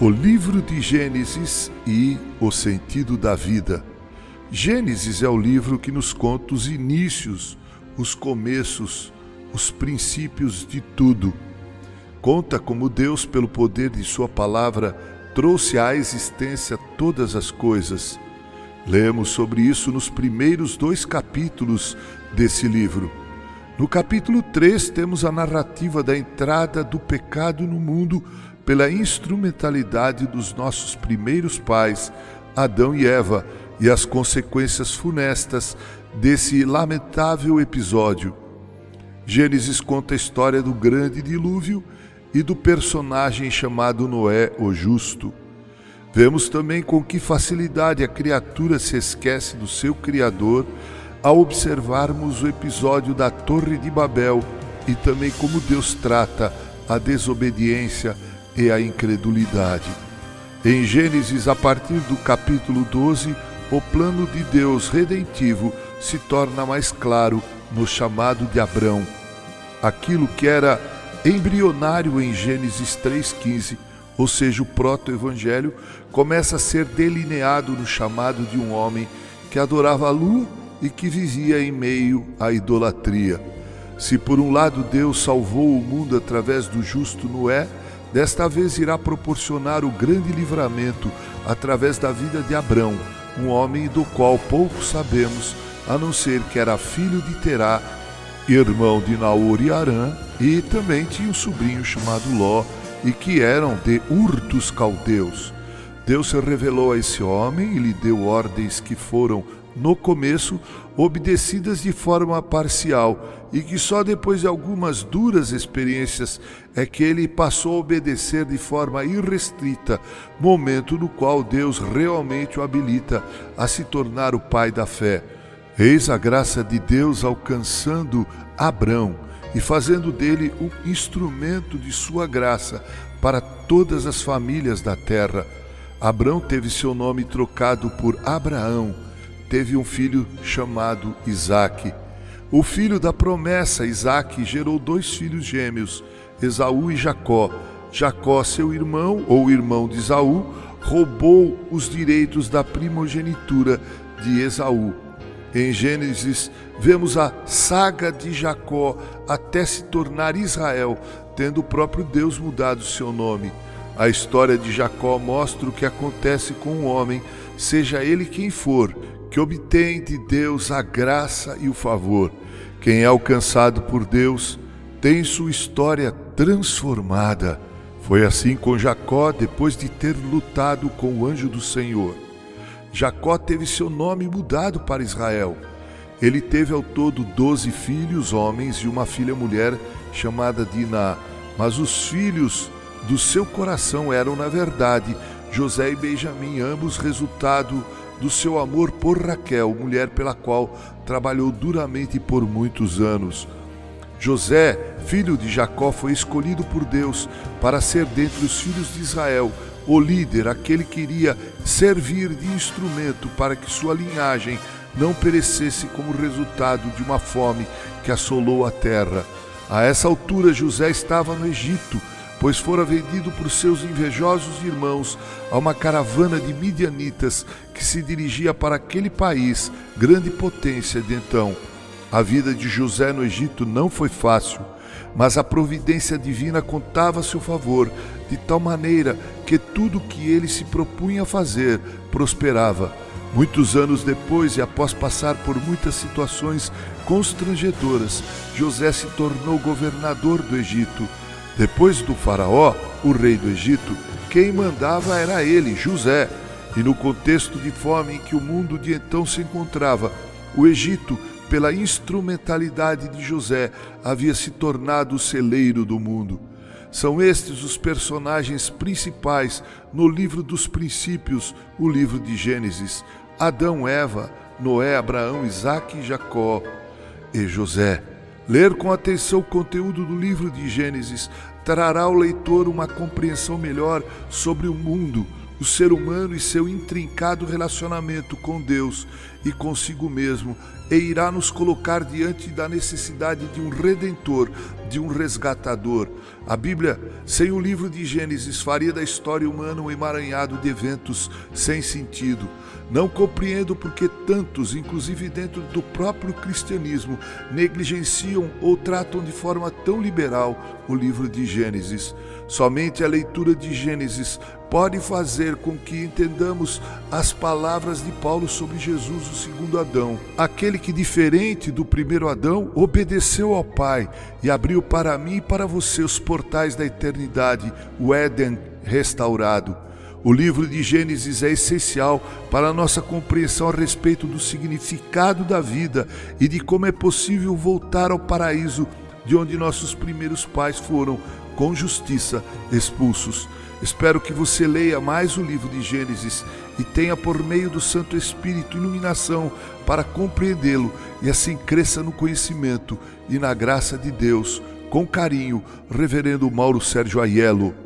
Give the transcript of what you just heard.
O livro de Gênesis e o sentido da vida. Gênesis é o livro que nos conta os inícios, os começos, os princípios de tudo. Conta como Deus, pelo poder de Sua palavra, trouxe à existência todas as coisas. Lemos sobre isso nos primeiros dois capítulos desse livro. No capítulo 3, temos a narrativa da entrada do pecado no mundo pela instrumentalidade dos nossos primeiros pais, Adão e Eva, e as consequências funestas desse lamentável episódio. Gênesis conta a história do grande dilúvio e do personagem chamado Noé, o Justo. Vemos também com que facilidade a criatura se esquece do seu Criador ao observarmos o episódio da Torre de Babel e também como Deus trata a desobediência e a incredulidade. Em Gênesis, a partir do capítulo 12, o plano de Deus redentivo se torna mais claro no chamado de Abrão. Aquilo que era embrionário em Gênesis 3,15, ou seja, o proto-evangelho, começa a ser delineado no chamado de um homem que adorava a lua e que vivia em meio à idolatria. Se por um lado Deus salvou o mundo através do justo Noé, Desta vez irá proporcionar o grande livramento através da vida de Abrão, um homem do qual pouco sabemos, a não ser que era filho de Terá, irmão de Naor e Arã, e também tinha um sobrinho chamado Ló, e que eram de Ur dos caldeus. Deus se revelou a esse homem e lhe deu ordens que foram no começo, obedecidas de forma parcial, e que só depois de algumas duras experiências é que ele passou a obedecer de forma irrestrita, momento no qual Deus realmente o habilita a se tornar o pai da fé. Eis a graça de Deus alcançando Abrão e fazendo dele um instrumento de sua graça para todas as famílias da terra. Abrão teve seu nome trocado por Abraão teve um filho chamado Isaque. O filho da promessa, Isaque, gerou dois filhos gêmeos, Esaú e Jacó. Jacó, seu irmão, ou irmão de Esaú, roubou os direitos da primogenitura de Esaú. Em Gênesis, vemos a saga de Jacó até se tornar Israel, tendo o próprio Deus mudado seu nome. A história de Jacó mostra o que acontece com um homem, seja ele quem for, que obtém de Deus a graça e o favor. Quem é alcançado por Deus tem sua história transformada. Foi assim com Jacó depois de ter lutado com o anjo do Senhor. Jacó teve seu nome mudado para Israel. Ele teve ao todo doze filhos homens e uma filha mulher chamada Diná. Mas os filhos do seu coração eram, na verdade, José e Benjamim, ambos resultado do seu amor por Raquel, mulher pela qual trabalhou duramente por muitos anos. José, filho de Jacó, foi escolhido por Deus para ser dentre os filhos de Israel o líder, aquele que iria servir de instrumento para que sua linhagem não perecesse como resultado de uma fome que assolou a terra. A essa altura, José estava no Egito pois fora vendido por seus invejosos irmãos a uma caravana de midianitas que se dirigia para aquele país, grande potência de então. A vida de José no Egito não foi fácil, mas a providência divina contava a seu favor, de tal maneira que tudo que ele se propunha a fazer prosperava. Muitos anos depois, e após passar por muitas situações constrangedoras, José se tornou governador do Egito. Depois do Faraó, o rei do Egito, quem mandava era ele, José. E no contexto de fome em que o mundo de então se encontrava, o Egito, pela instrumentalidade de José, havia se tornado o celeiro do mundo. São estes os personagens principais no livro dos princípios, o livro de Gênesis: Adão, Eva, Noé, Abraão, Isaque e Jacó e José. Ler com atenção o conteúdo do livro de Gênesis trará ao leitor uma compreensão melhor sobre o mundo, o ser humano e seu intrincado relacionamento com Deus e consigo mesmo, e irá nos colocar diante da necessidade de um redentor, de um resgatador. A Bíblia, sem o livro de Gênesis, faria da história humana um emaranhado de eventos sem sentido. Não compreendo porque tantos, inclusive dentro do próprio cristianismo, negligenciam ou tratam de forma tão liberal o livro de Gênesis. Somente a leitura de Gênesis pode fazer com que entendamos as palavras de Paulo sobre Jesus, o segundo Adão, aquele que, diferente do primeiro Adão, obedeceu ao Pai e abriu para mim e para você os portais da eternidade, o Éden restaurado. O livro de Gênesis é essencial para a nossa compreensão a respeito do significado da vida e de como é possível voltar ao paraíso de onde nossos primeiros pais foram, com justiça, expulsos. Espero que você leia mais o livro de Gênesis e tenha, por meio do Santo Espírito, iluminação para compreendê-lo e assim cresça no conhecimento e na graça de Deus. Com carinho, Reverendo Mauro Sérgio Aiello.